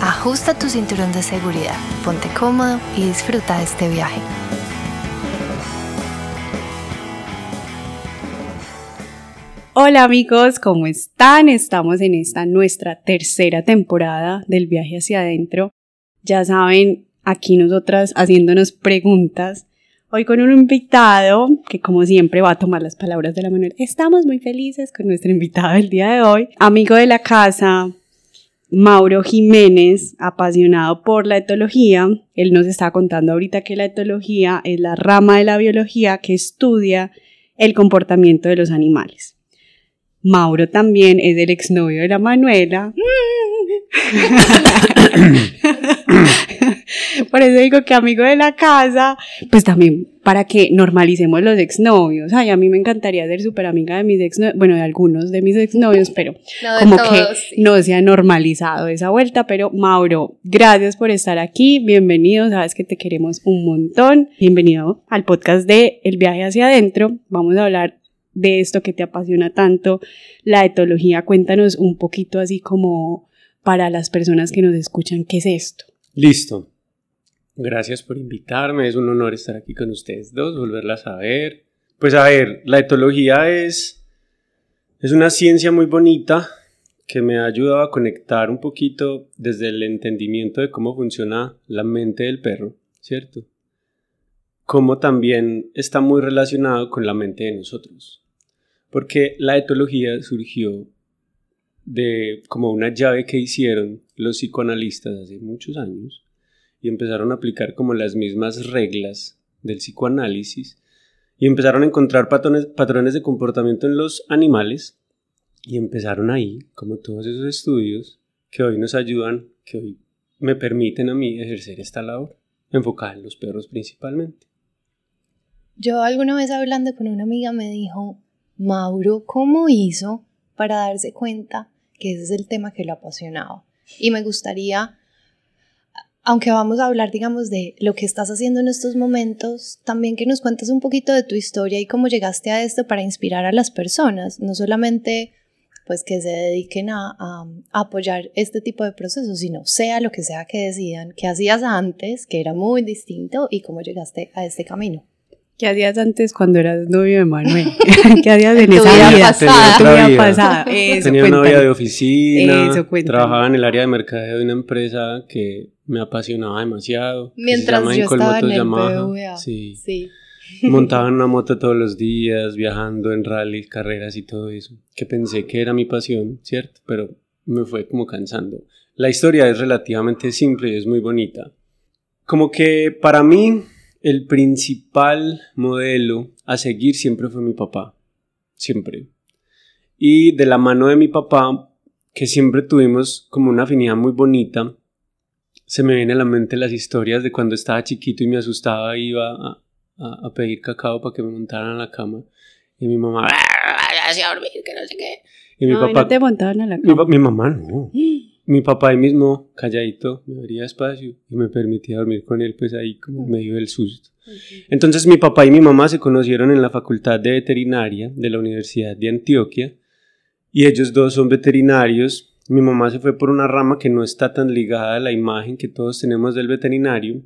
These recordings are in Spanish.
ajusta tu cinturón de seguridad, ponte cómodo y disfruta de este viaje. Hola amigos, ¿cómo están? Estamos en esta nuestra tercera temporada del viaje hacia adentro. Ya saben, aquí nosotras haciéndonos preguntas. Hoy con un invitado que como siempre va a tomar las palabras de la Manuel. Estamos muy felices con nuestro invitado del día de hoy, amigo de la casa, Mauro Jiménez, apasionado por la etología. Él nos está contando ahorita que la etología es la rama de la biología que estudia el comportamiento de los animales. Mauro también es el exnovio de la Manuela. Eso digo que amigo de la casa, pues también para que normalicemos los exnovios. Ay, a mí me encantaría ser súper amiga de mis exnovios, bueno, de algunos de mis exnovios, pero como que no se ha normalizado esa vuelta. Pero Mauro, gracias por estar aquí, bienvenido, sabes que te queremos un montón. Bienvenido al podcast de El viaje hacia adentro. Vamos a hablar de esto que te apasiona tanto, la etología. Cuéntanos un poquito así como para las personas que nos escuchan, ¿qué es esto? Listo. Gracias por invitarme, es un honor estar aquí con ustedes dos, volverlas a ver. Pues a ver, la etología es, es una ciencia muy bonita que me ha ayudado a conectar un poquito desde el entendimiento de cómo funciona la mente del perro, ¿cierto? Como también está muy relacionado con la mente de nosotros. Porque la etología surgió de como una llave que hicieron los psicoanalistas hace muchos años y empezaron a aplicar como las mismas reglas del psicoanálisis y empezaron a encontrar patrones, patrones de comportamiento en los animales y empezaron ahí, como todos esos estudios que hoy nos ayudan, que hoy me permiten a mí ejercer esta labor, enfocada en los perros principalmente. Yo alguna vez hablando con una amiga me dijo, Mauro, ¿cómo hizo para darse cuenta que ese es el tema que lo apasionaba? Y me gustaría aunque vamos a hablar, digamos, de lo que estás haciendo en estos momentos, también que nos cuentes un poquito de tu historia y cómo llegaste a esto para inspirar a las personas, no solamente pues que se dediquen a, apoyar este tipo de procesos, sino sea lo que sea que decidan, qué hacías antes, que era muy distinto y cómo llegaste a este camino. ¿Qué hacías antes cuando eras novio de Manuel? ¿Qué hacías en esa vida? Pasada. Tenía, pasada. Tenía una novia de oficina, trabajaba en el área de mercadeo de una empresa que me apasionaba demasiado. Mientras yo estaba en el BVA. Sí. sí. Montaba en una moto todos los días, viajando en rally, carreras y todo eso. Que pensé que era mi pasión, ¿cierto? Pero me fue como cansando. La historia es relativamente simple y es muy bonita. Como que para mí el principal modelo a seguir siempre fue mi papá. Siempre. Y de la mano de mi papá, que siempre tuvimos como una afinidad muy bonita, se me vienen a la mente las historias de cuando estaba chiquito y me asustaba, iba a, a, pedir cacao para que me montaran a la cama. Y mi mamá, a dormir, que no sé qué. Y mi papá. ¿No te montaban a la cama? Mi, mamá no. mi papá ahí mismo, calladito, me abría espacio y me permitía dormir con él, pues ahí como medio del susto. Entonces mi papá y mi mamá se conocieron en la Facultad de Veterinaria de la Universidad de Antioquia y ellos dos son veterinarios mi mamá se fue por una rama que no está tan ligada a la imagen que todos tenemos del veterinario,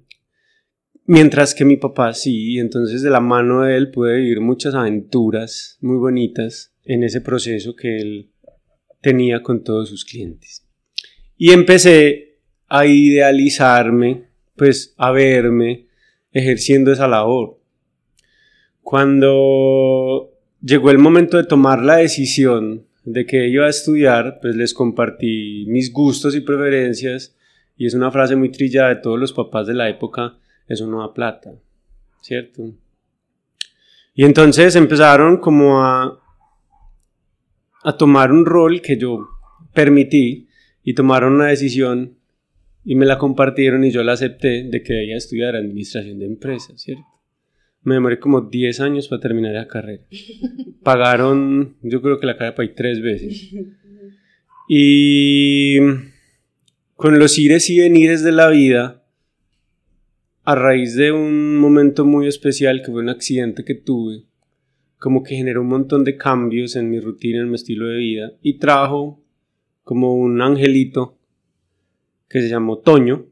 mientras que mi papá sí, y entonces de la mano de él pude vivir muchas aventuras muy bonitas en ese proceso que él tenía con todos sus clientes. Y empecé a idealizarme, pues a verme ejerciendo esa labor. Cuando llegó el momento de tomar la decisión de que iba a estudiar, pues les compartí mis gustos y preferencias y es una frase muy trillada de todos los papás de la época, eso no da plata, ¿cierto? Y entonces empezaron como a, a tomar un rol que yo permití y tomaron una decisión y me la compartieron y yo la acepté de que debía estudiar administración de empresas, ¿cierto? Me demoré como 10 años para terminar la carrera. Pagaron, yo creo que la carrera para tres veces. Y con los ires y venires de la vida, a raíz de un momento muy especial que fue un accidente que tuve, como que generó un montón de cambios en mi rutina, en mi estilo de vida y trajo como un angelito que se llamó Toño.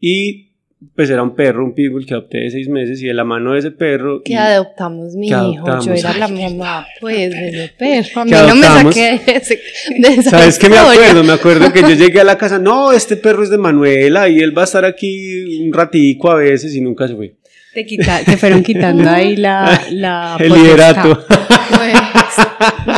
Y pues era un perro, un pitbull que adopté de seis meses y de la mano de ese perro... Que adoptamos mi hijo, yo era la mamá pues de ese perro, a mí no me saqué de, ese, de esa ¿Sabes qué me acuerdo? Me acuerdo que yo llegué a la casa, no, este perro es de Manuela y él va a estar aquí un ratico a veces y nunca se fue. Te, quita, te fueron quitando ahí la... la El liderato. Pues,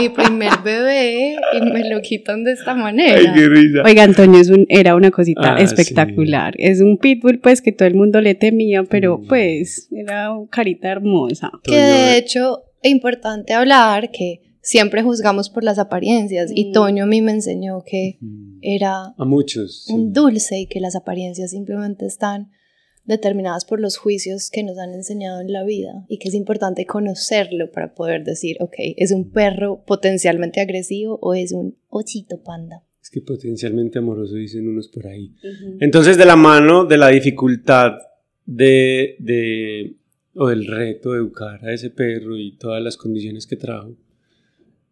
mi primer bebé y me lo quitan de esta manera. Ay, qué risa. Oiga, Antonio es un, era una cosita Ah, espectacular. Es un pitbull, pues, que todo el mundo le temía, pero pues, era una carita hermosa. Que de hecho, es importante hablar que siempre juzgamos por las apariencias y Mm. Toño a mí me enseñó que era A muchos. sí. un dulce y que las apariencias simplemente están determinadas por los juicios que nos han enseñado en la vida y que es importante conocerlo para poder decir, ok, ¿es un perro potencialmente agresivo o es un ochito panda? Es que potencialmente amoroso dicen unos por ahí. Entonces, de la mano de la dificultad de, de, o del reto de educar a ese perro y todas las condiciones que trajo,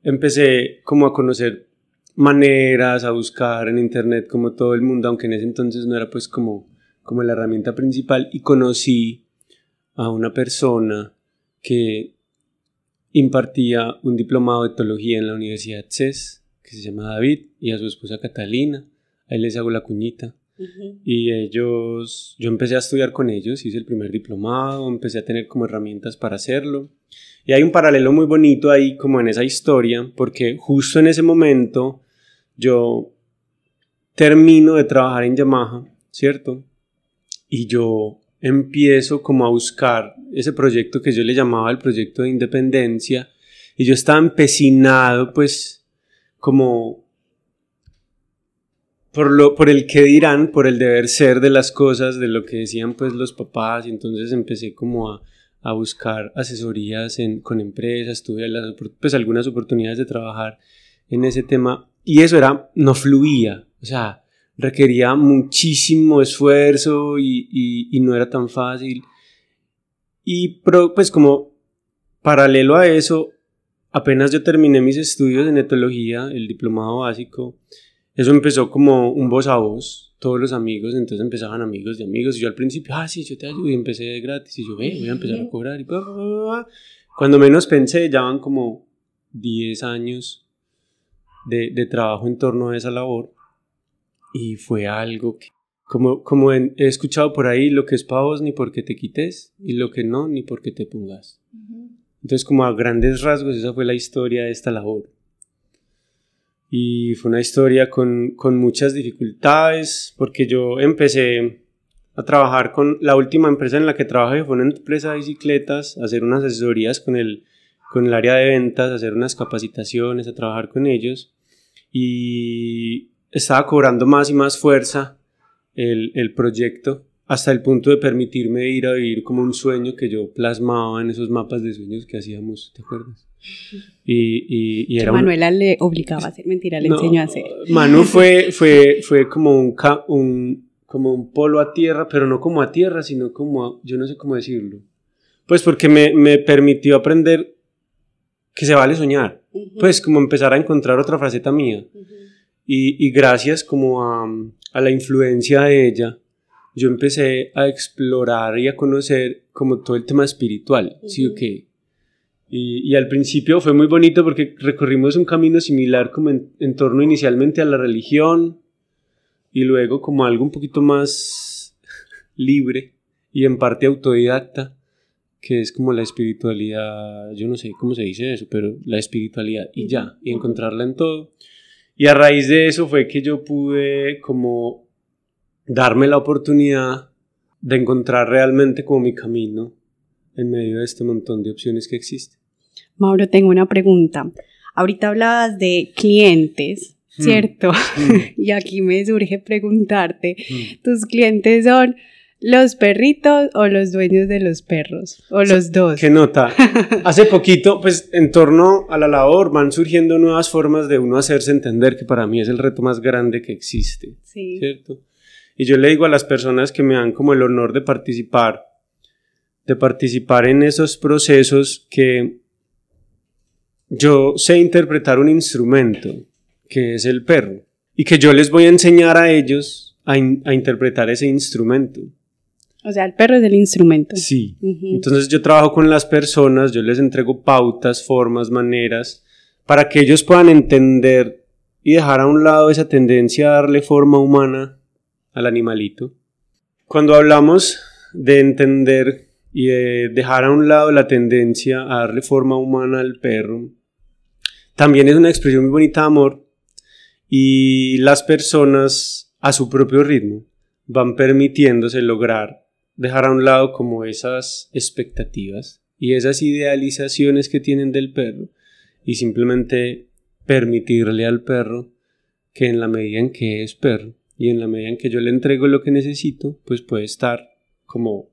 empecé como a conocer maneras, a buscar en internet como todo el mundo, aunque en ese entonces no era pues como, como la herramienta principal, y conocí a una persona que impartía un diplomado de etología en la Universidad CES, que se llama David, y a su esposa Catalina, ahí les hago la cuñita. Y ellos, yo empecé a estudiar con ellos, hice el primer diplomado, empecé a tener como herramientas para hacerlo. Y hay un paralelo muy bonito ahí como en esa historia, porque justo en ese momento yo termino de trabajar en Yamaha, ¿cierto? Y yo empiezo como a buscar ese proyecto que yo le llamaba el proyecto de independencia, y yo estaba empecinado pues como por, lo, por el que dirán, por el deber ser de las cosas, de lo que decían pues los papás, y entonces empecé como a, a buscar asesorías en, con empresas, tuve pues algunas oportunidades de trabajar en ese tema, y eso era, no fluía, o sea, requería muchísimo esfuerzo y, y, y no era tan fácil. Y pro, pues como paralelo a eso, apenas yo terminé mis estudios en etología, el diplomado básico, eso empezó como un voz a voz, todos los amigos, entonces empezaban amigos de amigos, y yo al principio, ah, sí, yo te ayudo, y empecé de gratis, y yo, ve, voy a empezar a cobrar, y bla, bla, bla, bla. cuando menos pensé, ya van como 10 años de, de trabajo en torno a esa labor, y fue algo que, como, como en- he escuchado por ahí, lo que es para vos ni porque te quites, y lo que no, ni porque te pongas. Entonces, como a grandes rasgos, esa fue la historia de esta labor. Y fue una historia con, con muchas dificultades, porque yo empecé a trabajar con la última empresa en la que trabajé, fue una empresa de bicicletas, a hacer unas asesorías con el, con el área de ventas, a hacer unas capacitaciones, a trabajar con ellos. Y estaba cobrando más y más fuerza el, el proyecto hasta el punto de permitirme ir a vivir como un sueño que yo plasmaba en esos mapas de sueños que hacíamos, ¿te acuerdas? Y, y, y era un- Manuela le obligaba a hacer mentira, le no, enseñó a hacer. Manu fue, fue, fue como un, ca- un, como un polo a tierra, pero no como a tierra, sino como a, yo no sé cómo decirlo. Pues porque me, me permitió aprender que se vale soñar. Pues como empezar a encontrar otra faceta mía. Y, y gracias como a, a la influencia de ella, yo empecé a explorar y a conocer como todo el tema espiritual, ¿sí o qué? Y, y al principio fue muy bonito porque recorrimos un camino similar como en, en torno inicialmente a la religión y luego como algo un poquito más libre y en parte autodidacta, que es como la espiritualidad, yo no sé cómo se dice eso, pero la espiritualidad y ya, y encontrarla en todo. Y a raíz de eso fue que yo pude como darme la oportunidad de encontrar realmente como mi camino en medio de este montón de opciones que existen. Mauro, tengo una pregunta. Ahorita hablabas de clientes ¿cierto? y aquí me surge preguntarte, ¿tus clientes son los perritos o los dueños de los perros? ¿O los dos? ¿Qué nota? Hace poquito, pues en torno a la labor van surgiendo nuevas formas de uno hacerse entender que para mí es el reto más grande que existe. Sí. ¿Cierto? Y yo le digo a las personas que me dan como el honor de participar, de participar en esos procesos que yo sé interpretar un instrumento, que es el perro, y que yo les voy a enseñar a ellos a, interpretar ese instrumento. O sea, el perro es el instrumento. Sí. Entonces yo trabajo con las personas, yo les entrego pautas, formas, maneras, para que ellos puedan entender y dejar a un lado esa tendencia a darle forma humana al animalito. Cuando hablamos de entender y de dejar a un lado la tendencia a darle forma humana al perro, también es una expresión muy bonita de amor y las personas a su propio ritmo van permitiéndose lograr dejar a un lado como esas expectativas y esas idealizaciones que tienen del perro y simplemente permitirle al perro que en la medida en que es perro y en la medida en que yo le entrego lo que necesito, pues puede estar como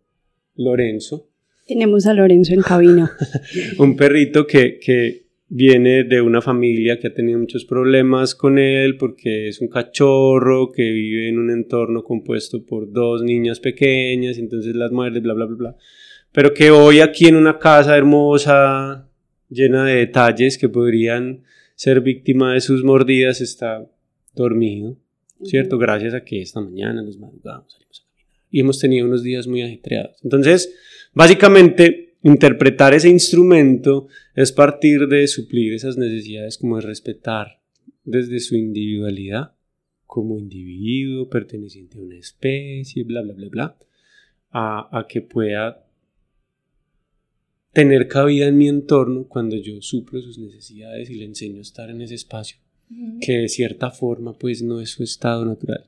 Lorenzo. Tenemos a Lorenzo en cabina. un perrito que, que viene de una familia que ha tenido muchos problemas con él porque es un cachorro que vive en un entorno compuesto por dos niñas pequeñas, entonces las muerde, bla, bla, bla, bla. Pero que hoy aquí en una casa hermosa, llena de detalles que podrían ser víctima de sus mordidas, está dormido, ¿cierto? Gracias a que esta mañana nos madrugamos, salimos a caminar y hemos tenido unos días muy ajetreados. Entonces, básicamente, Interpretar ese instrumento es partir de suplir esas necesidades como de respetar desde su individualidad como individuo perteneciente a una especie, bla, bla, bla, bla, a, que pueda tener cabida en mi entorno cuando yo suplo sus necesidades y le enseño a estar en ese espacio, que de cierta forma pues no es su estado natural.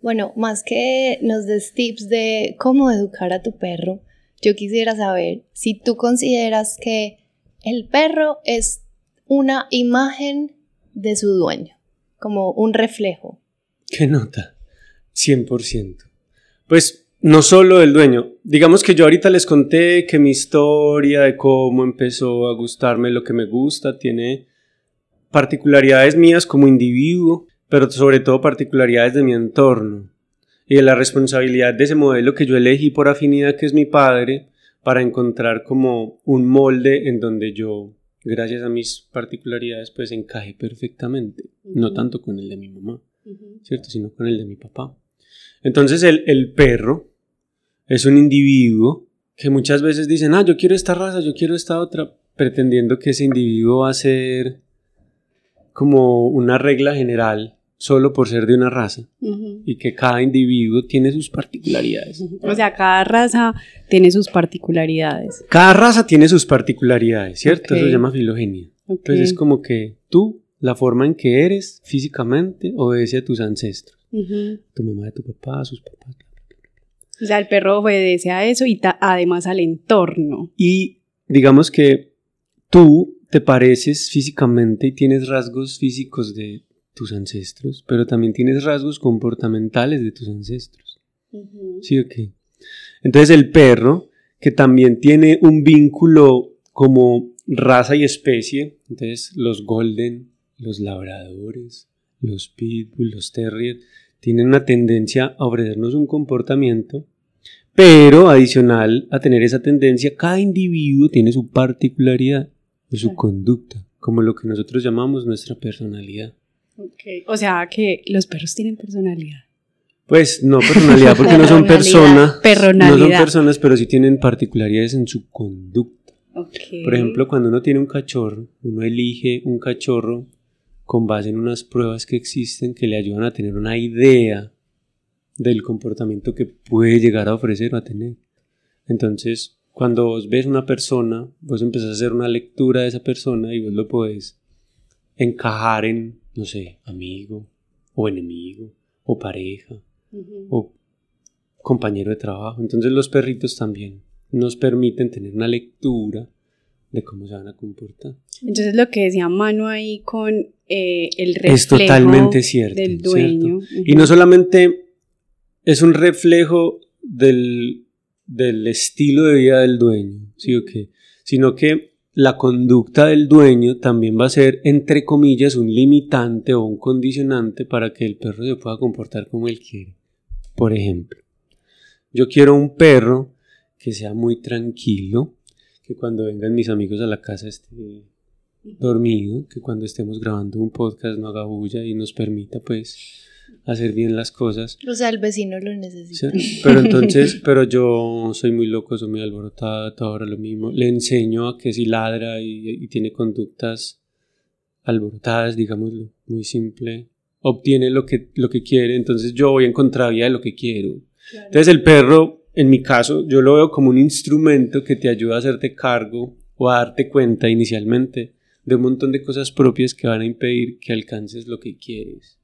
Bueno, más que nos des tips de cómo educar a tu perro, yo quisiera saber si tú consideras que el perro es una imagen de su dueño, como un reflejo. ¿Qué nota? 100%. Pues no solo el dueño. Digamos que yo ahorita les conté que mi historia de cómo empezó a gustarme lo que me gusta tiene particularidades mías como individuo, pero sobre todo particularidades de mi entorno y de la responsabilidad de ese modelo que yo elegí por afinidad que es mi padre para encontrar como un molde en donde yo gracias a mis particularidades pues encaje perfectamente. No tanto con el de mi mamá cierto sino con el de mi papá. Entonces el, el perro es un individuo que muchas veces dicen ah yo quiero esta raza yo quiero esta otra pretendiendo que ese individuo va a ser como una regla general solo por ser de una raza y que cada individuo tiene sus particularidades. O sea, cada raza tiene sus particularidades. Cada raza tiene sus particularidades, ¿cierto? Eso se llama filogenia. Entonces es como que tú, la forma en que eres físicamente, obedece a tus ancestros. Tu mamá, tu papá, sus papás. O sea, el perro obedece a eso y además al entorno. Y digamos que tú te pareces físicamente y tienes rasgos físicos de tus ancestros, pero también tienes rasgos comportamentales de tus ancestros. ¿Sí o? Entonces el perro, que también tiene un vínculo como raza y especie, entonces los golden, los labradores, los pitbull, los terrier, tienen una tendencia a ofrecernos un comportamiento, pero adicional a tener esa tendencia, cada individuo tiene su particularidad, su conducta, como lo que nosotros llamamos nuestra personalidad. O sea que los perros tienen personalidad. Pues no personalidad porque no son personas. No son personas, pero sí tienen particularidades en su conducta. Por ejemplo, cuando uno tiene un cachorro, uno elige un cachorro con base en unas pruebas que existen que le ayudan a tener una idea del comportamiento que puede llegar a ofrecer o a tener. Entonces, cuando vos ves una persona, vos empezás a hacer una lectura de esa persona y vos lo podés encajar en no sé, amigo o enemigo o pareja o compañero de trabajo. Entonces los perritos también nos permiten tener una lectura de cómo se van a comportar. Entonces lo que decía Manu ahí con eh, el reflejo es totalmente cierto, del dueño. ¿cierto? Y no solamente es un reflejo del, del estilo de vida del dueño, ¿sí sino que la conducta del dueño también va a ser, entre comillas, un limitante o un condicionante para que el perro se pueda comportar como él quiere. Por ejemplo, yo quiero un perro que sea muy tranquilo, que cuando vengan mis amigos a la casa esté dormido, que cuando estemos grabando un podcast no haga bulla y nos permita pues hacer bien las cosas. O sea, el vecino lo necesita. ¿sí? Pero entonces, pero yo soy muy loco, soy muy alborotado, todo ahora lo mismo. Le enseño a que si ladra y, y tiene conductas alborotadas, digámoslo, muy simple, obtiene lo que, lo que quiere, entonces yo voy en contravía de lo que quiero. Claro. Entonces el perro, en mi caso, yo lo veo como un instrumento que te ayuda a hacerte cargo o a darte cuenta inicialmente de un montón de cosas propias que van a impedir que alcances lo que quieres.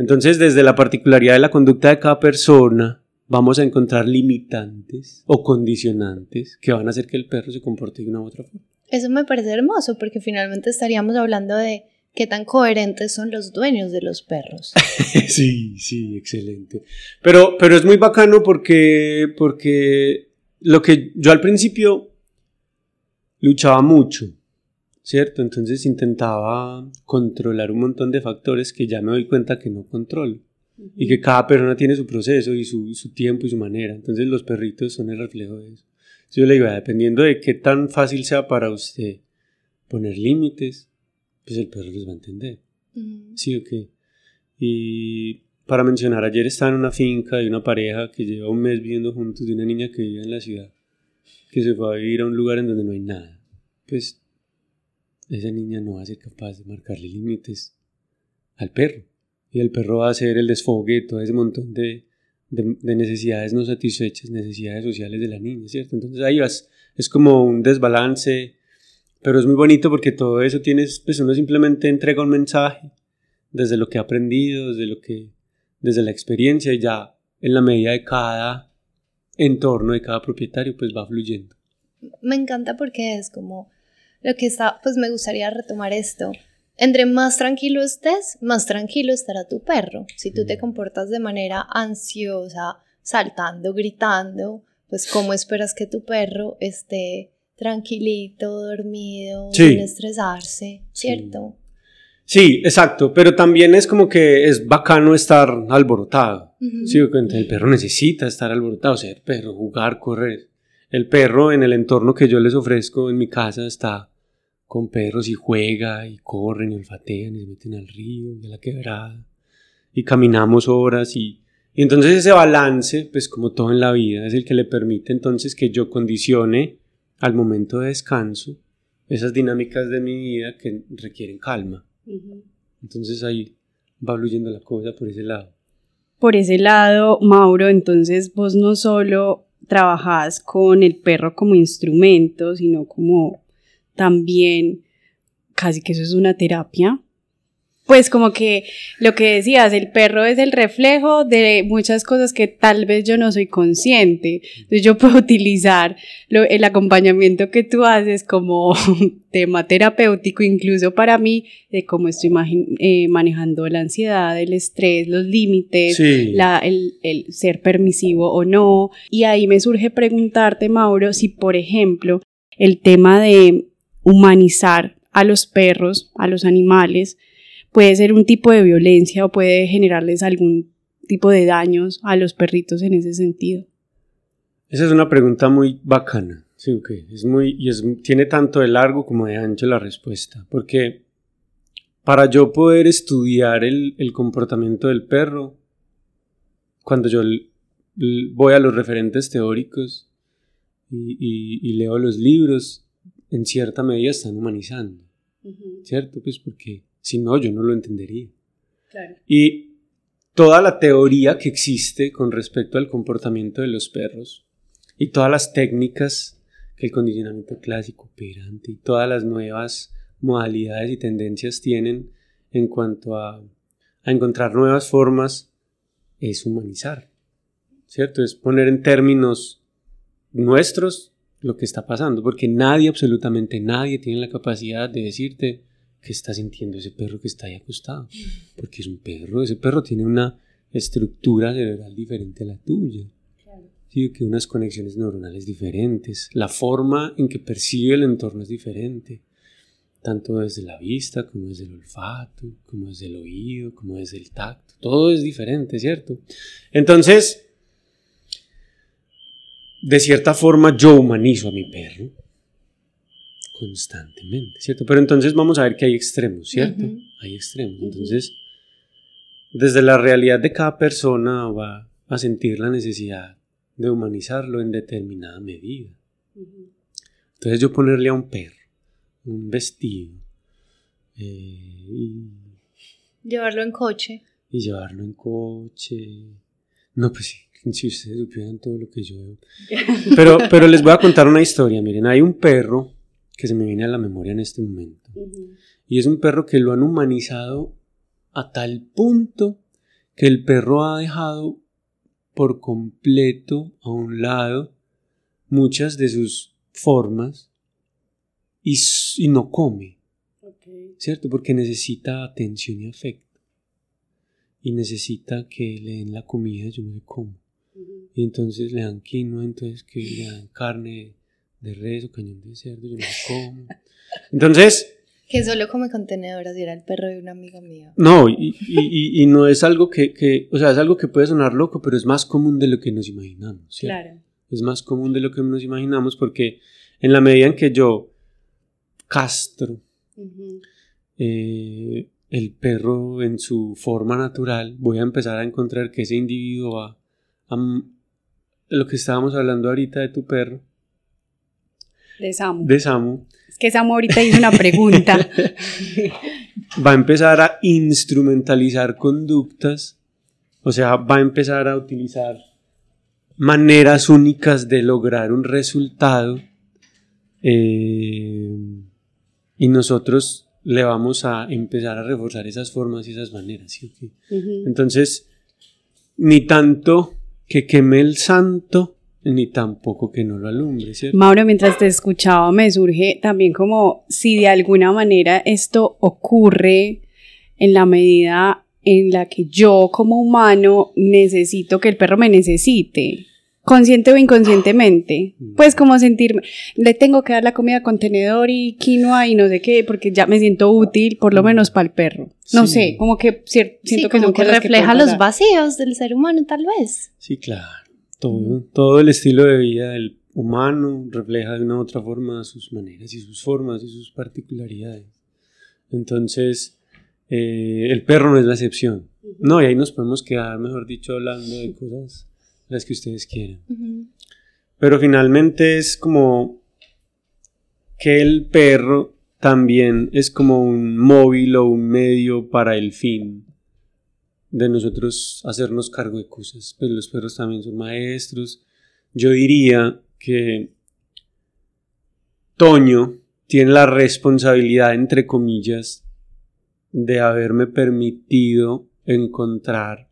Entonces, desde la particularidad de la conducta de cada persona, vamos a encontrar limitantes o condicionantes que van a hacer que el perro se comporte de una u otra forma. Eso me parece hermoso porque finalmente estaríamos hablando de qué tan coherentes son los dueños de los perros. sí, sí, excelente. Pero, pero es muy bacano porque, porque lo que yo al principio luchaba mucho ¿cierto? Entonces intentaba controlar un montón de factores que ya me doy cuenta que no controlo. Uh -huh. Y que cada persona tiene su proceso y su, su, tiempo y su manera. Entonces los perritos son el reflejo de eso. Yo le digo, dependiendo de qué tan fácil sea para usted poner límites, pues el perro los va a entender. Uh -huh. Sí o qué. Y para mencionar, ayer estaba en una finca de una pareja que lleva un mes viviendo juntos de una niña que vive en la ciudad, que se fue a vivir a un lugar en donde no hay nada. Pues esa niña no va a ser capaz de marcarle límites al perro. Y el perro va a ser el desfogue, todo ese montón de, de, de, necesidades no satisfechas, necesidades sociales de la niña, ¿cierto? Entonces ahí vas, es como un desbalance, pero es muy bonito porque todo eso tienes, pues uno simplemente entrega un mensaje desde lo que ha aprendido, desde lo que, desde la experiencia y ya en la medida de cada entorno, de cada propietario, pues va fluyendo. Me encanta porque es como lo que está, pues me gustaría retomar esto. Entre más tranquilo estés, más tranquilo estará tu perro. Si tú te comportas de manera ansiosa, saltando, gritando, pues cómo esperas que tu perro esté tranquilito, dormido, sí. sin estresarse, ¿cierto? Sí. sí. exacto, pero también es como que es bacano estar alborotado. Uh -huh. Sí, el perro necesita estar alborotado, ser perro, jugar, correr. El perro en el entorno que yo les ofrezco en mi casa está con perros y juega y corren y olfatean y se meten al río y a la quebrada y caminamos horas y, y, entonces ese balance, pues como todo en la vida, es el que le permite entonces que yo condicione al momento de descanso esas dinámicas de mi vida que requieren calma. Uh -huh. Entonces ahí va fluyendo la cosa por ese lado. Por ese lado, Mauro, entonces vos no solo trabajas con el perro como instrumento, sino como también casi que eso es una terapia. Pues como que lo que decías, el perro es el reflejo de muchas cosas que tal vez yo no soy consciente. Entonces yo puedo utilizar lo, el acompañamiento que tú haces como tema terapéutico incluso para mí de cómo estoy eh, manejando la ansiedad, el estrés, los límites, sí. la, el, el ser permisivo o no. Y ahí me surge preguntarte, Mauro, si por ejemplo el tema de humanizar a los perros, a los animales, puede ser un tipo de violencia o puede generarles algún tipo de daños a los perritos en ese sentido. Esa es una pregunta muy bacana, sí, okay. es muy, y es, tiene tanto de largo como de ancho la respuesta, porque para yo poder estudiar el, el comportamiento del perro, cuando yo voy a los referentes teóricos y, y, y leo los libros, en cierta medida están humanizando, uh -huh. ¿cierto? Pues porque si no, yo no lo entendería. Claro. Y toda la teoría que existe con respecto al comportamiento de los perros y todas las técnicas que el condicionamiento clásico operante y todas las nuevas modalidades y tendencias tienen en cuanto a, a encontrar nuevas formas es humanizar, ¿cierto? Es poner en términos nuestros lo que está pasando, porque nadie, absolutamente nadie, tiene la capacidad de decirte qué está sintiendo ese perro que está ahí acostado, porque es un perro, ese perro tiene una estructura cerebral diferente a la tuya. Sí, que unas conexiones neuronales diferentes, la forma en que percibe el entorno es diferente, tanto desde la vista como desde el olfato, como desde el oído, como desde el tacto, todo es diferente, ¿cierto? Entonces, de cierta forma yo humanizo a mi perro constantemente, ¿cierto? Pero entonces vamos a ver que hay extremos, ¿cierto? Hay extremos. Entonces, desde la realidad de cada persona va a sentir la necesidad de humanizarlo en determinada medida. Entonces yo ponerle a un perro un vestido eh, y llevarlo en coche y llevarlo en coche. No, pues sí, si ustedes supieran todo lo que yo veo. Pero, pero les voy a contar una historia. Miren, hay un perro que se me viene a la memoria en este momento. Y es un perro que lo han humanizado a tal punto que el perro ha dejado por completo a un lado muchas de sus formas y, y no come. ¿Cierto? Porque necesita atención y afecto. Y necesita que le den la comida, yo no sé cómo. Y entonces le dan quinoa, entonces que le dan carne de res o cañón de cerdo, yo no sé cómo. Entonces... Que solo come contenedoras y era el perro de una amiga mía. No, y, y, y, no es algo que, que, o sea, es algo que puede sonar loco, pero es más común de lo que nos imaginamos. ¿cierto? Claro. Es más común de lo que nos imaginamos porque en la medida en que yo castro eh, el perro en su forma natural, voy a empezar a encontrar que ese individuo va lo que estábamos hablando ahorita de tu perro. De Samu. De Samu. Es que Samu ahorita hizo una pregunta. va a empezar a instrumentalizar conductas, o sea, va a empezar a utilizar maneras únicas de lograr un resultado eh, y nosotros le vamos a empezar a reforzar esas formas y esas maneras. Entonces, ni tanto que queme el santo, ni tampoco que no lo alumbre, ¿cierto? Mauro, mientras te escuchaba, me surge también como si de alguna manera esto ocurre en la medida en la que yo como humano necesito que el perro me necesite consciente o inconscientemente, mm. pues como sentirme, le tengo que dar la comida contenedor y quinoa y no sé qué, porque ya me siento útil, por lo mm. menos para el perro. No sé, como que siento que, como que refleja los vacíos del ser humano, tal vez. Sí, claro. Todo, todo el estilo de vida del humano refleja de una u otra forma sus maneras y sus formas y sus particularidades. Entonces, eh, el perro no es la excepción. No, y ahí nos podemos quedar, mejor dicho, hablando de cosas las que ustedes quieran. Pero finalmente es como que el perro también es como un móvil o un medio para el fin de nosotros hacernos cargo de cosas. Pues los perros también son maestros. Yo diría que Toño tiene la responsabilidad, entre comillas, de haberme permitido encontrar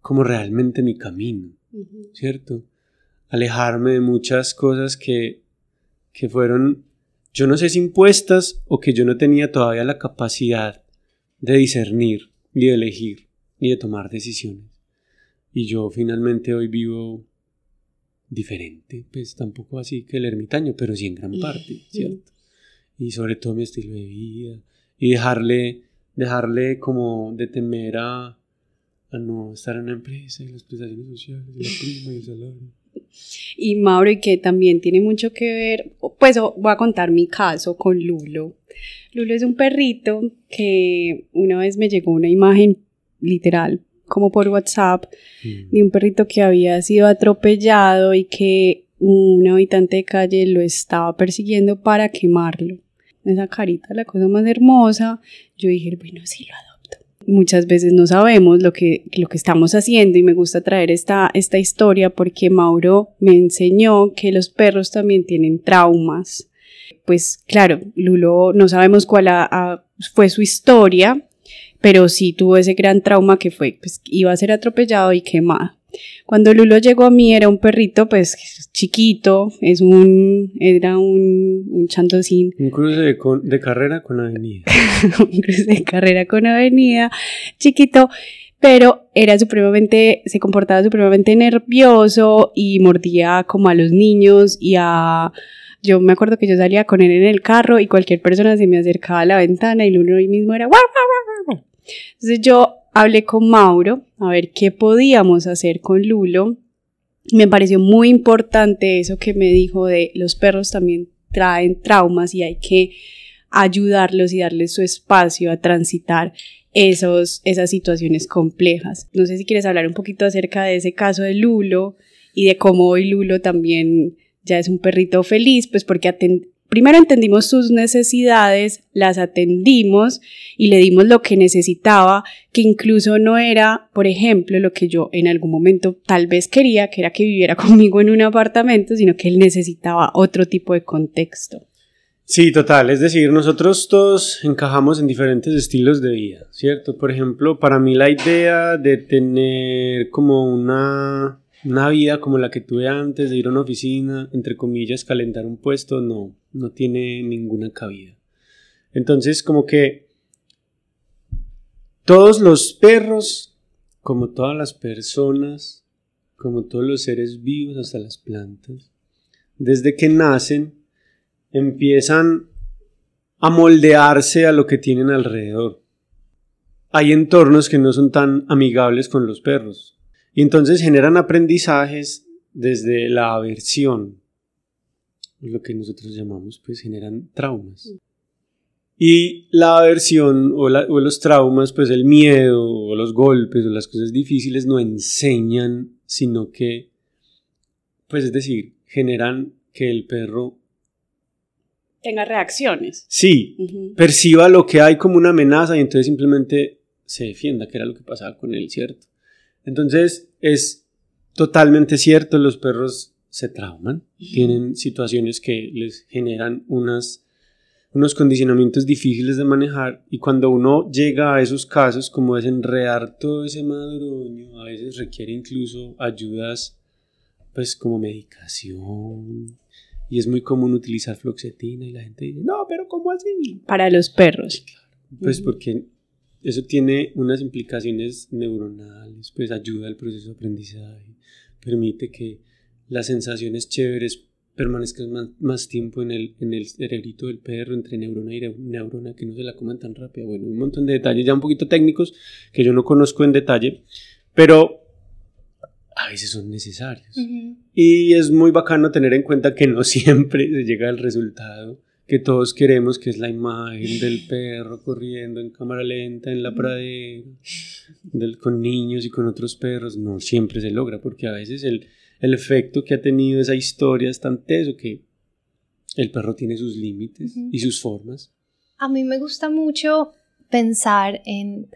como realmente mi camino, ¿cierto? Alejarme de muchas cosas que, que fueron, yo no sé si impuestas o que yo no tenía todavía la capacidad de discernir, ni de elegir, ni de tomar decisiones. Y yo finalmente hoy vivo diferente, pues tampoco así que el ermitaño, pero sí en gran parte, ¿cierto? Y sobre todo mi estilo de vida, y dejarle, dejarle como de temer a, a no estar en una empresa y las prestaciones sociales y la prima y el salario. Y Mauro, y que también tiene mucho que ver, pues voy a contar mi caso con Lulo. Lulo es un perrito que una vez me llegó una imagen literal, como por WhatsApp, mm. de un perrito que había sido atropellado y que un habitante de calle lo estaba persiguiendo para quemarlo. Esa carita, la cosa más hermosa. Yo dije, bueno, sí lo adoro muchas veces no sabemos lo que, lo que estamos haciendo y me gusta traer esta, esta historia porque Mauro me enseñó que los perros también tienen traumas. Pues claro, Lulo no sabemos cuál fue su historia, pero sí tuvo ese gran trauma que fue, pues iba a ser atropellado y quemado. Cuando Lulo llegó a mí era un perrito pues chiquito, es un, era un, un chandocín. Un cruce de, con- de carrera con avenida. un cruce de carrera con avenida, chiquito, pero era supremamente, se comportaba supremamente nervioso y mordía como a los niños y a... Yo me acuerdo que yo salía con él en el carro y cualquier persona se me acercaba a la ventana y Lulo ahí mismo era... Entonces yo hablé con Mauro a ver qué podíamos hacer con Lulo. Me pareció muy importante eso que me dijo de los perros también traen traumas y hay que ayudarlos y darles su espacio a transitar esos, esas situaciones complejas. No sé si quieres hablar un poquito acerca de ese caso de Lulo y de cómo hoy Lulo también ya es un perrito feliz, pues porque primero entendimos sus necesidades, las atendimos y le dimos lo que necesitaba, que incluso no era, por ejemplo, lo que yo en algún momento tal vez quería, que era que viviera conmigo en un apartamento, sino que él necesitaba otro tipo de contexto. Sí, total. Es decir, nosotros todos encajamos en diferentes estilos de vida, ¿cierto? Por ejemplo, para mí la idea de tener como una, una vida como la que tuve antes, de ir a una oficina, entre comillas, calentar un puesto, no, no tiene ninguna cabida. Entonces, como que todos los perros, como todas las personas, como todos los seres vivos, hasta las plantas, desde que nacen, empiezan a moldearse a lo que tienen alrededor. Hay entornos que no son tan amigables con los perros y entonces generan aprendizajes desde la aversión, lo que nosotros llamamos, pues generan traumas. Y la aversión o, o los traumas, pues el miedo o los golpes o las cosas difíciles no enseñan, sino que, pues es decir, generan que el perro Tenga reacciones. sí perciba lo que hay como una amenaza y entonces simplemente se defienda, que era lo que pasaba con él, ¿cierto? Entonces es totalmente cierto, los perros se trauman, tienen situaciones que les generan unas, unos condicionamientos difíciles de manejar y cuando uno llega a esos casos como desenredar todo ese madroño, a veces requiere incluso ayudas pues como medicación y es muy común utilizar floxetina y la gente dice, no, pero ¿cómo así? Para los perros. Pues porque eso tiene unas implicaciones neuronales, pues ayuda al proceso de aprendizaje, permite que las sensaciones chéveres permanezcan más, más tiempo en el, en el cerebrito del perro, entre neurona y neu- neurona, que no se la coman tan rápido. Bueno, un montón de detalles ya un poquito técnicos que yo no conozco en detalle, pero a veces son necesarios. Y es muy bacano tener en cuenta que no siempre se llega al resultado que todos queremos, que es la imagen del perro corriendo en cámara lenta en la pradera, del- con niños y con otros perros. No siempre se logra, porque a veces el, el efecto que ha tenido esa historia es tan teso que el perro tiene sus límites y sus formas. A mí me gusta mucho pensar en,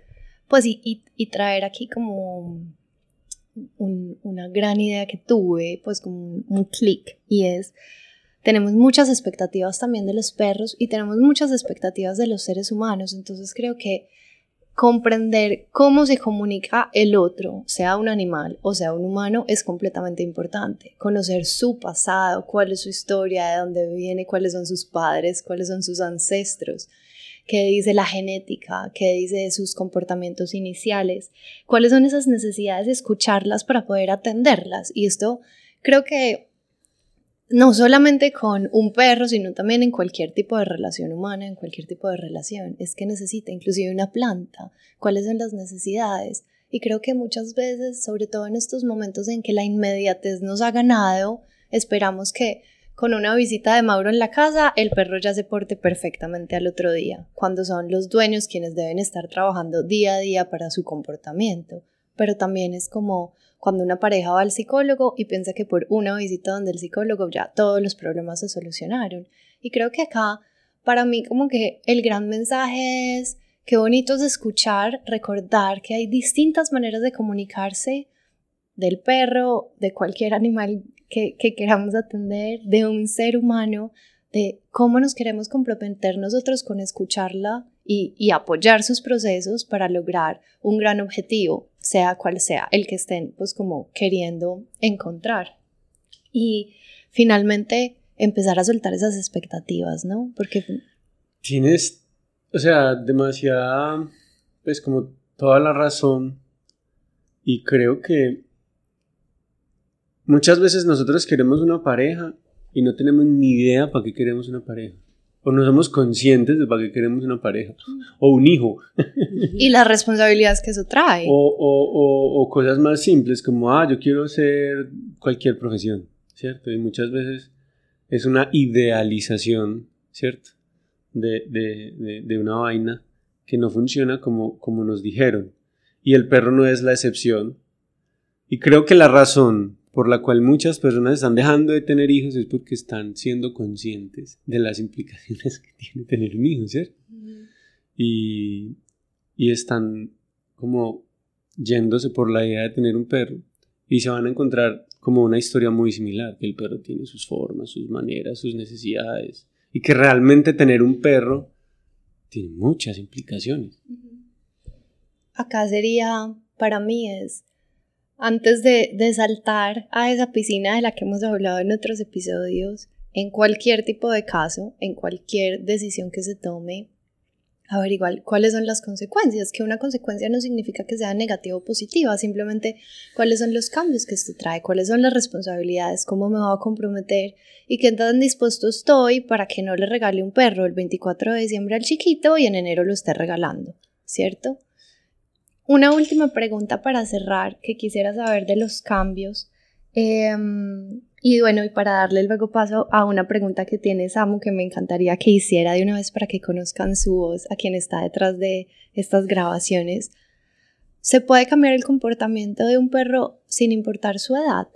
pues, y, y- y traer aquí como un- una gran idea que tuve, pues como un, un clic, y es, tenemos muchas expectativas también de los perros y tenemos muchas expectativas de los seres humanos, entonces creo que comprender cómo se comunica el otro, sea un animal o sea un humano, es completamente importante. Conocer su pasado, cuál es su historia, de dónde viene, cuáles son sus padres, cuáles son sus ancestros, qué dice la genética, qué dice sus comportamientos iniciales, cuáles son esas necesidades, escucharlas para poder atenderlas. Y esto creo que no solamente con un perro, sino también en cualquier tipo de relación humana, en cualquier tipo de relación, es que necesita inclusive una planta, cuáles son las necesidades. Y creo que muchas veces, sobre todo en estos momentos en que la inmediatez nos ha ganado, esperamos que con una visita de Mauro en la casa, el perro ya se porte perfectamente al otro día, cuando son los dueños quienes deben estar trabajando día a día para su comportamiento. Pero también es como cuando una pareja va al psicólogo y piensa que por una visita donde el psicólogo ya todos los problemas se solucionaron. Y creo que acá, para mí, como que el gran mensaje es qué bonito es escuchar, recordar que hay distintas maneras de comunicarse del perro, de cualquier animal que, que queramos atender, de un ser humano, de cómo nos queremos comprometer nosotros con escucharla y, y, apoyar sus procesos para lograr un gran objetivo, sea cual sea el que estén pues como queriendo encontrar. Y finalmente empezar a soltar esas expectativas, ¿no? Porque... Tienes, o sea, demasiada, pues como toda la razón y creo que muchas veces nosotros queremos una pareja y no tenemos ni idea para qué queremos una pareja o no somos conscientes de para qué queremos una pareja, o un hijo. y las responsabilidades que eso trae. O, o, o, cosas más simples como, ah, yo quiero ser cualquier profesión, ¿cierto? Y muchas veces es una idealización, ¿cierto? De, de, de, de una vaina que no funciona como, como nos dijeron. Y el perro no es la excepción. Y creo que la razón por la cual muchas personas están dejando de tener hijos es porque están siendo conscientes de las implicaciones que tiene tener un hijo, ¿cierto? y, y están como yéndose por la idea de tener un perro y se van a encontrar como una historia muy similar, que el perro tiene sus formas, sus maneras, sus necesidades y que realmente tener un perro tiene muchas implicaciones. Acá sería, para mí es antes de, saltar a esa piscina de la que hemos hablado en otros episodios, en cualquier tipo de caso, en cualquier decisión que se tome, averiguar cuáles son las consecuencias, que una consecuencia no significa que sea negativa o positiva, simplemente cuáles son los cambios que esto trae, cuáles son las responsabilidades, cómo me voy a comprometer y qué tan dispuesto estoy para que no le regale un perro el 24 de diciembre al chiquito y en enero lo esté regalando, ¿cierto? Una última pregunta para cerrar que quisiera saber de los cambios. Em, y bueno, y para darle luego paso a una pregunta que tiene Samu que me encantaría que hiciera de una vez para que conozcan su voz a quien está detrás de estas grabaciones. ¿Se puede cambiar el comportamiento de un perro sin importar su edad?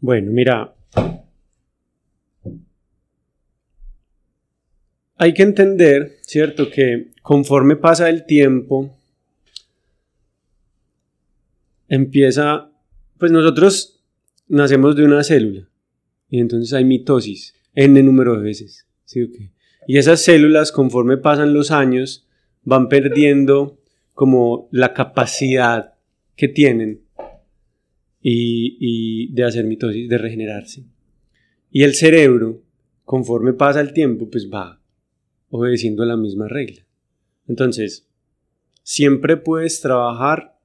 Bueno, mira, hay que entender, ¿cierto? Que conforme pasa el tiempo, empieza, pues nosotros nacemos de una célula y entonces hay mitosis, n número de veces, ¿sí? Y esas células, conforme pasan los años, van perdiendo como la capacidad que tienen y de hacer mitosis, de regenerarse. Y el cerebro, conforme pasa el tiempo, pues va obedeciendo la misma regla. Entonces, siempre puedes trabajar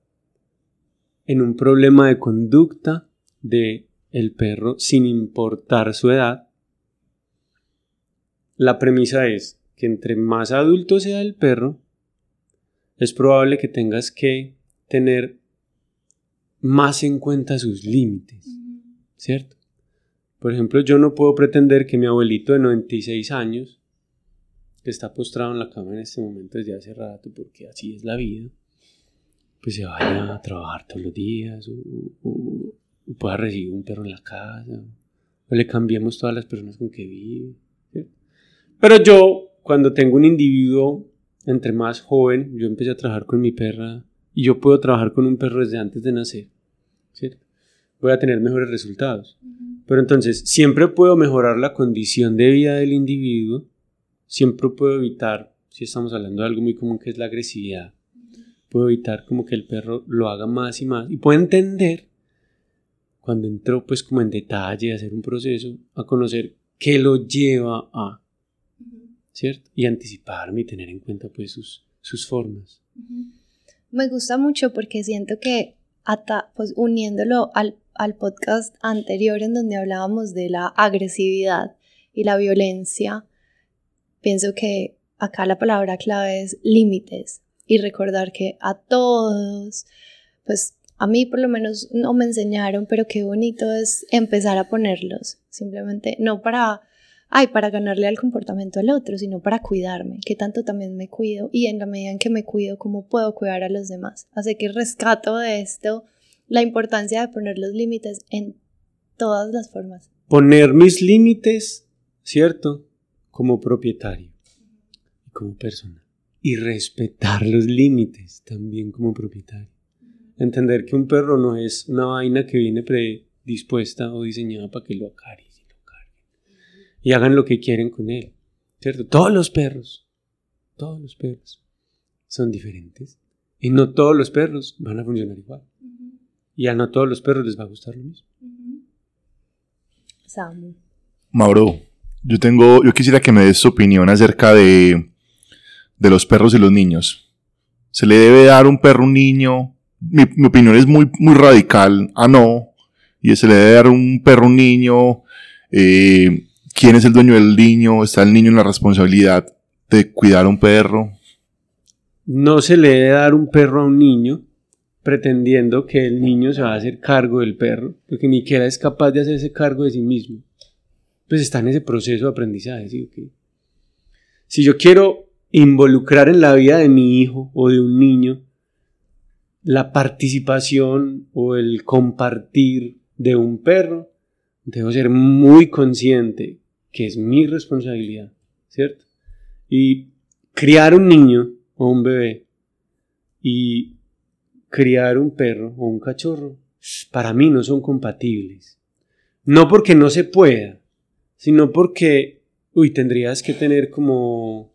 en un problema de conducta de el perro sin importar su edad. La premisa es que entre más adulto sea el perro, es probable que tengas que tener más en cuenta sus límites, ¿cierto? Por ejemplo, yo no puedo pretender que mi abuelito de 96 años que está postrado en la cama en este momento desde hace rato, porque así es la vida, pues se vaya a trabajar todos los días, o, pueda recibir un perro en la casa, o le cambiemos todas las personas con que vive. Pero yo, cuando tengo un individuo entre más joven, yo empecé a trabajar con mi perra y yo puedo trabajar con un perro desde antes de nacer, ¿cierto? Voy a tener mejores resultados. Pero entonces, siempre puedo mejorar la condición de vida del individuo siempre puedo evitar, si estamos hablando de algo muy común que es la agresividad, puedo evitar como que el perro lo haga más y más y puedo entender cuando entro pues como en detalle a hacer un proceso, a conocer qué lo lleva a, ¿cierto? Y anticiparme y tener en cuenta pues sus, sus formas. Me gusta mucho porque siento que hasta pues uniéndolo al, al podcast anterior en donde hablábamos de la agresividad y la violencia, pienso que acá la palabra clave es límites y recordar que a todos, pues a mí por lo menos no me enseñaron, pero qué bonito es empezar a ponerlos, simplemente no para, ay, para ganarle al comportamiento al otro, sino para cuidarme, que tanto también me cuido y en la medida en que me cuido, cómo puedo cuidar a los demás. Así que rescato de esto la importancia de poner los límites en todas las formas. Poner mis límites, ¿cierto? Como propietario y como persona. Y respetar los límites también como propietario. Entender que un perro no es una vaina que viene predispuesta o diseñada para que lo acaricien, lo carguen. Y hagan lo que quieren con él. ¿Cierto? Todos los perros todos los perros son diferentes y no todos los perros van a funcionar igual. Y a no todos los perros les va a gustar lo mismo. Samu. Mauro, yo tengo, yo quisiera que me des tu opinión acerca de, de los perros y los niños. ¿Se le debe dar un perro a un niño? Mi, opinión es muy, muy radical. Ah, no. Y se le debe dar un perro a un niño. Eh, ¿Quién es el dueño del niño? ¿Está el niño en la responsabilidad de cuidar a un perro? No se le debe dar un perro a un niño pretendiendo que el niño se va a hacer cargo del perro, porque ni es capaz de hacerse cargo de sí mismo. Pues está en ese proceso de aprendizaje. ¿sí? ¿ok? Si yo quiero involucrar en la vida de mi hijo o de un niño la participación o el compartir de un perro, debo ser muy consciente que es mi responsabilidad, ¿cierto? Y criar un niño o un bebé y criar un perro o un cachorro, para mí no son compatibles. No porque no se pueda, sino porque, uy, tendrías que tener como,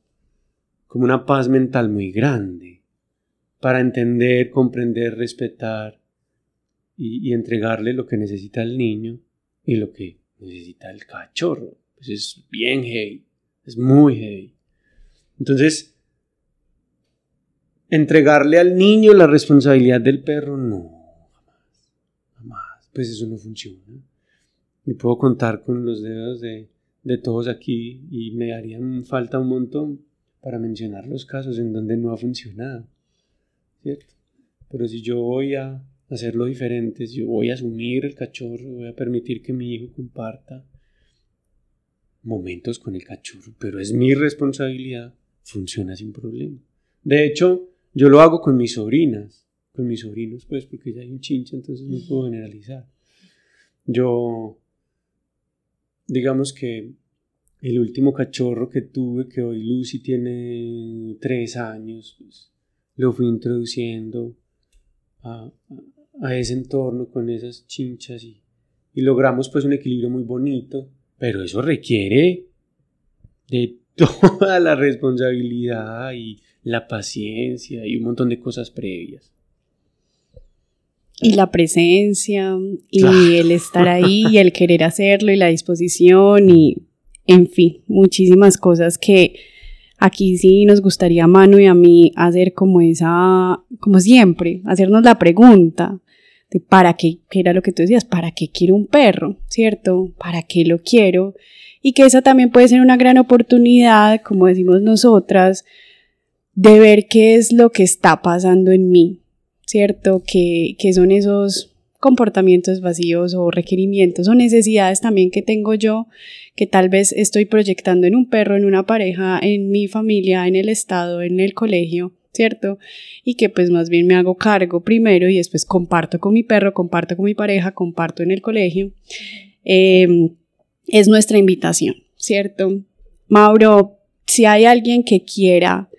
como una paz mental muy grande para entender, comprender, respetar y, y entregarle lo que necesita el niño y lo que necesita el cachorro. Pues es bien heavy, es muy heavy. Entonces, entregarle al niño la responsabilidad del perro, no, jamás, jamás, pues eso no funciona. Y puedo contar con los dedos de, de todos aquí y me harían falta un montón para mencionar los casos en donde no ha funcionado, ¿cierto? Pero si yo voy a hacerlo diferente, si yo voy a asumir el cachorro, voy a permitir que mi hijo comparta momentos con el cachorro, pero es mi responsabilidad, funciona sin problema. De hecho, yo lo hago con mis sobrinas, con mis sobrinos, pues, porque ya hay un chinche, entonces no puedo generalizar. Yo, digamos que el último cachorro que tuve, que hoy Lucy tiene tres años, pues, lo fui introduciendo a, ese entorno con esas chinchas y, y logramos pues un equilibrio muy bonito, pero eso requiere de toda la responsabilidad y la paciencia y un montón de cosas previas. Y la presencia, y el estar ahí, y el querer hacerlo, y la disposición, y en fin, muchísimas cosas que aquí sí nos gustaría a Manu y a mí hacer como esa, como siempre, hacernos la pregunta de para qué, que era lo que tú decías, para qué quiero un perro, ¿cierto? ¿Para qué lo quiero? Y que esa también puede ser una gran oportunidad, como decimos nosotras, de ver qué es lo que está pasando en mí, ¿cierto? Que, que son esos comportamientos vacíos o requerimientos o necesidades también que tengo yo, que tal vez estoy proyectando en un perro, en una pareja, en mi familia, en el estado, en el colegio, ¿cierto? Y que pues más bien me hago cargo primero y después comparto con mi perro, comparto con mi pareja, comparto en el colegio. Eh, es nuestra invitación, ¿cierto? Mauro, si hay alguien que quiera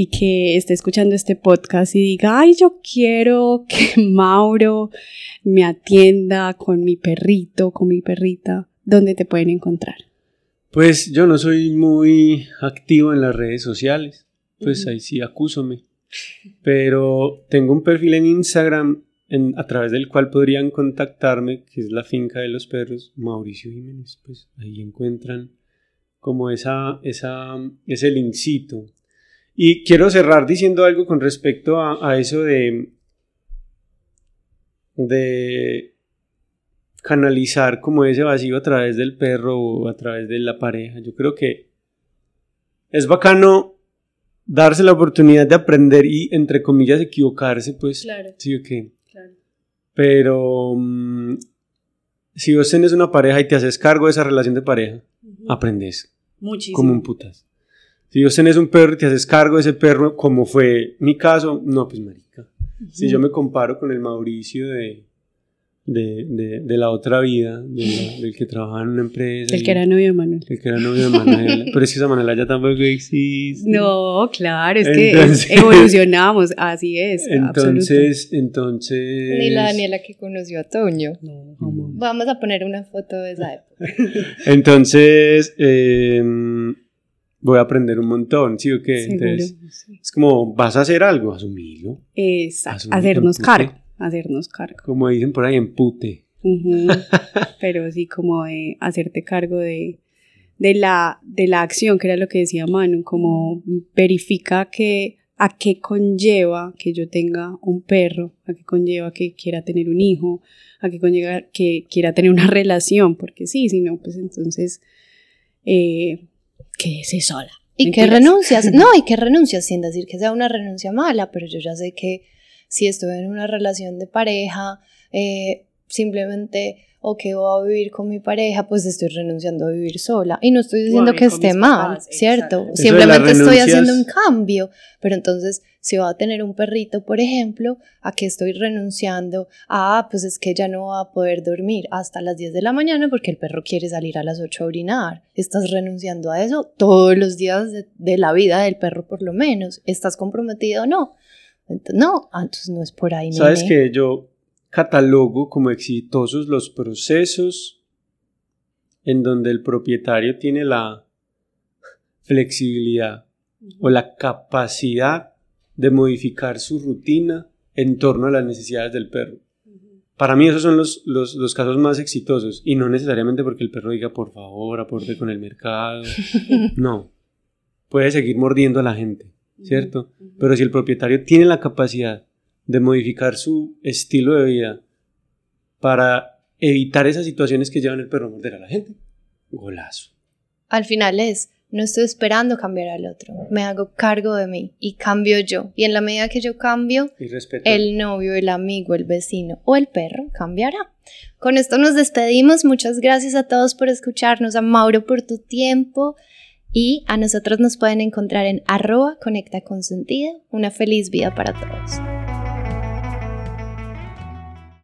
y que esté escuchando este podcast y diga, ay, yo quiero que Mauro me atienda con mi perrito, con mi perrita, ¿dónde te pueden encontrar? Pues yo no soy muy activo en las redes sociales, pues ahí sí acúsome. Pero tengo un perfil en Instagram en- a través del cual podrían contactarme, que es la finca de los perros, Mauricio Jiménez. Pues ahí encuentran como esa, esa, ese linkcito. Y quiero cerrar diciendo algo con respecto a, a eso de, de canalizar como ese vacío a través del perro o a través de la pareja. Yo creo que es bacano darse la oportunidad de aprender y, entre comillas, equivocarse, pues. Claro. Sí, o qué. Claro. Pero mm, si vos tenés una pareja y te haces cargo de esa relación de pareja, aprendes Muchísimo. como un putas. Si vos tenés un perro y te haces cargo de ese perro, como fue mi caso, no, pues marica. Si yo me comparo con el Mauricio de, de, de, de la otra vida, la- del que trabajaba en una empresa. El y- que era novio de Manuel. el que era novio de Manuela. Pero es que esa Manuela ya tampoco existe. No, claro, es que evolucionamos, así es. Entonces, entonces. Ni la Daniela que conoció a Toño. No, jamás. Vamos a poner una foto de esa época. Entonces, eh, voy a aprender un montón, ¿sí o qué? Seguro, Entonces, sí. es como, vas a hacer algo, asumilo. Exacto, hacernos cargo, hacernos cargo. Como dicen por ahí, empute. Ujú. Pero sí, como de hacerte cargo de, de, la, de la acción, que era lo que decía Manu, como verifica que a qué conlleva que yo tenga un perro, a qué conlleva que quiera tener un hijo, a qué conlleva que quiera tener una relación, porque sí, si no, pues entonces eh, quédese sola. Y que Mentiras. renuncias, no, y que renuncias sin decir que sea una renuncia mala, pero yo ya sé que si estoy en una relación de pareja, eh, simplemente, o que voy a vivir con mi pareja, pues estoy renunciando a vivir sola. Y no estoy diciendo que esté mal, papás, ¿cierto? Simplemente estoy haciendo un cambio. Pero entonces, si voy a tener un perrito, por ejemplo, ¿a qué estoy renunciando? Ah, pues es que ya no va a poder dormir hasta las 10 de la mañana porque el perro quiere salir a las 8 a orinar. Estás renunciando a eso todos los días de, de la vida del perro, por lo menos. ¿Estás comprometido o no? No, ah, entonces no es por ahí. Sabes que yo catalogo como exitosos los procesos en donde el propietario tiene la flexibilidad o la capacidad de modificar su rutina en torno a las necesidades del perro. Para mí esos son los, los, los casos más exitosos y no necesariamente porque el perro diga por favor aporte con el mercado. No, puede seguir mordiendo a la gente, ¿cierto? Pero si el propietario tiene la capacidad de modificar su estilo de vida para evitar esas situaciones que llevan el perro a morder a la gente, golazo. Al final es, no estoy esperando cambiar al otro, me hago cargo de mí y cambio yo. Y en la medida que yo cambio, el novio, el amigo, el vecino o el perro cambiará. Con esto nos despedimos. Muchas gracias a todos por escucharnos, a Mauro por tu tiempo y a nosotros nos pueden encontrar en arroba conecta. Una feliz vida para todos.